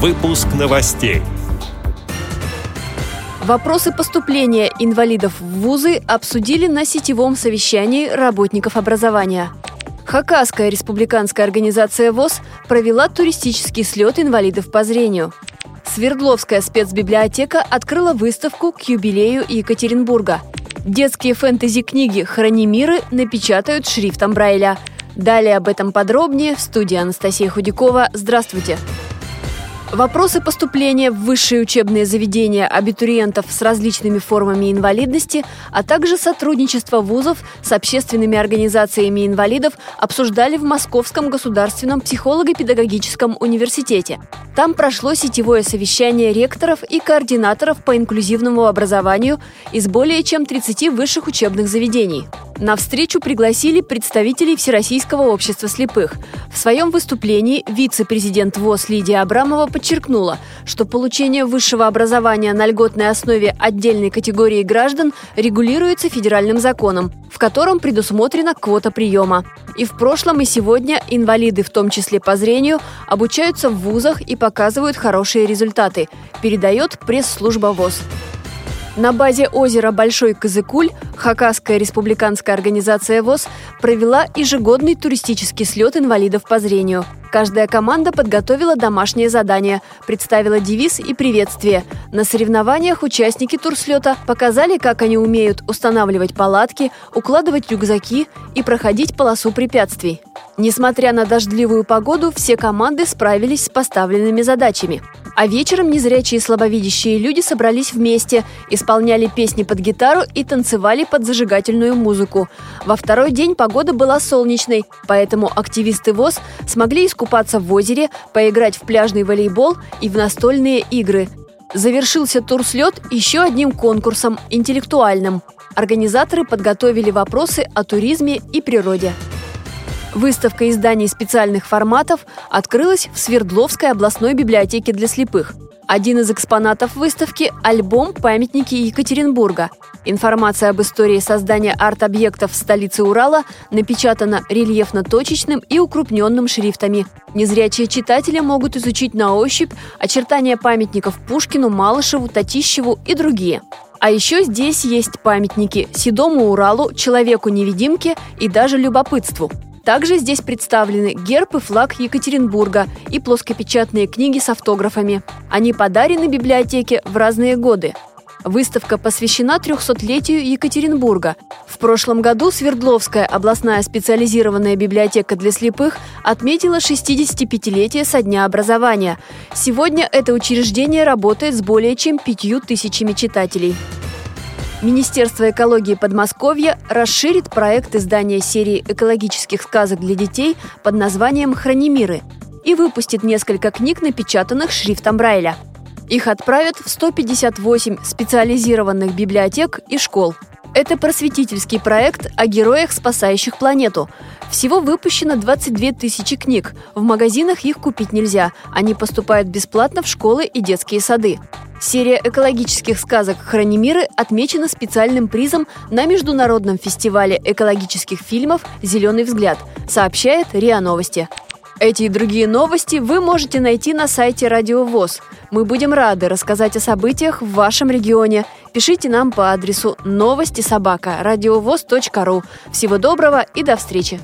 Выпуск новостей. Вопросы поступления инвалидов в вузы обсудили на сетевом совещании работников образования. Хакасская республиканская организация ВОЗ провела туристический слет инвалидов по зрению. Свердловская спецбиблиотека открыла выставку к юбилею Екатеринбурга. Детские фэнтези-книги «Храни миры» напечатают шрифтом Брайля. Далее об этом подробнее в студии Анастасия Худякова. Здравствуйте! Здравствуйте! Вопросы поступления в высшие учебные заведения абитуриентов с различными формами инвалидности, а также сотрудничество вузов с общественными организациями инвалидов обсуждали в Московском государственном психолого-педагогическом университете. Там прошло сетевое совещание ректоров и координаторов по инклюзивному образованию из более чем 30 высших учебных заведений. На встречу пригласили представителей Всероссийского общества слепых. В своем выступлении вице-президент ВОЗ Лидия Абрамова подчеркнула, что получение высшего образования на льготной основе отдельной категории граждан регулируется федеральным законом, в котором предусмотрена квота приема. И в прошлом, и сегодня инвалиды, в том числе по зрению, обучаются в вузах и показывают хорошие результаты, передает пресс-служба ВОЗ. На базе озера Большой Козыкуль Хакасская республиканская организация ВОЗ провела ежегодный туристический слет инвалидов по зрению. Каждая команда подготовила домашнее задание, представила девиз и приветствие. На соревнованиях участники турслета показали, как они умеют устанавливать палатки, укладывать рюкзаки и проходить полосу препятствий. Несмотря на дождливую погоду, все команды справились с поставленными задачами. А вечером незрячие и слабовидящие люди собрались вместе, исполняли песни под гитару и танцевали под зажигательную музыку. Во второй день погода была солнечной, поэтому активисты ВОЗ смогли искупаться в озере, поиграть в пляжный волейбол и в настольные игры. Завершился турслет еще одним конкурсом – интеллектуальным. Организаторы подготовили вопросы о туризме и природе. Выставка изданий специальных форматов открылась в Свердловской областной библиотеке для слепых. Один из экспонатов выставки – альбом «Памятники Екатеринбурга». Информация об истории создания арт-объектов в столице Урала напечатана рельефно-точечным и укрупненным шрифтами. Незрячие читатели могут изучить на ощупь очертания памятников Пушкину, Малышеву, Татищеву и другие. А еще здесь есть памятники Седому Уралу, Человеку-невидимке и даже Любопытству – также здесь представлены герб и флаг Екатеринбурга и плоскопечатные книги с автографами. Они подарены библиотеке в разные годы. Выставка посвящена 300-летию Екатеринбурга. В прошлом году Свердловская областная специализированная библиотека для слепых отметила 65-летие со дня образования. Сегодня это учреждение работает с более чем пятью тысячами читателей. Министерство экологии Подмосковья расширит проект издания серии экологических сказок для детей под названием «Хранимиры» и выпустит несколько книг, напечатанных шрифтом Брайля. Их отправят в 158 специализированных библиотек и школ. Это просветительский проект о героях, спасающих планету. Всего выпущено 22 тысячи книг. В магазинах их купить нельзя. Они поступают бесплатно в школы и детские сады. Серия экологических сказок «Хранимиры» отмечена специальным призом на Международном фестивале экологических фильмов «Зеленый взгляд», сообщает РИА Новости. Эти и другие новости вы можете найти на сайте Радио ВОЗ. Мы будем рады рассказать о событиях в вашем регионе. Пишите нам по адресу новости собака ру. Всего доброго и до встречи!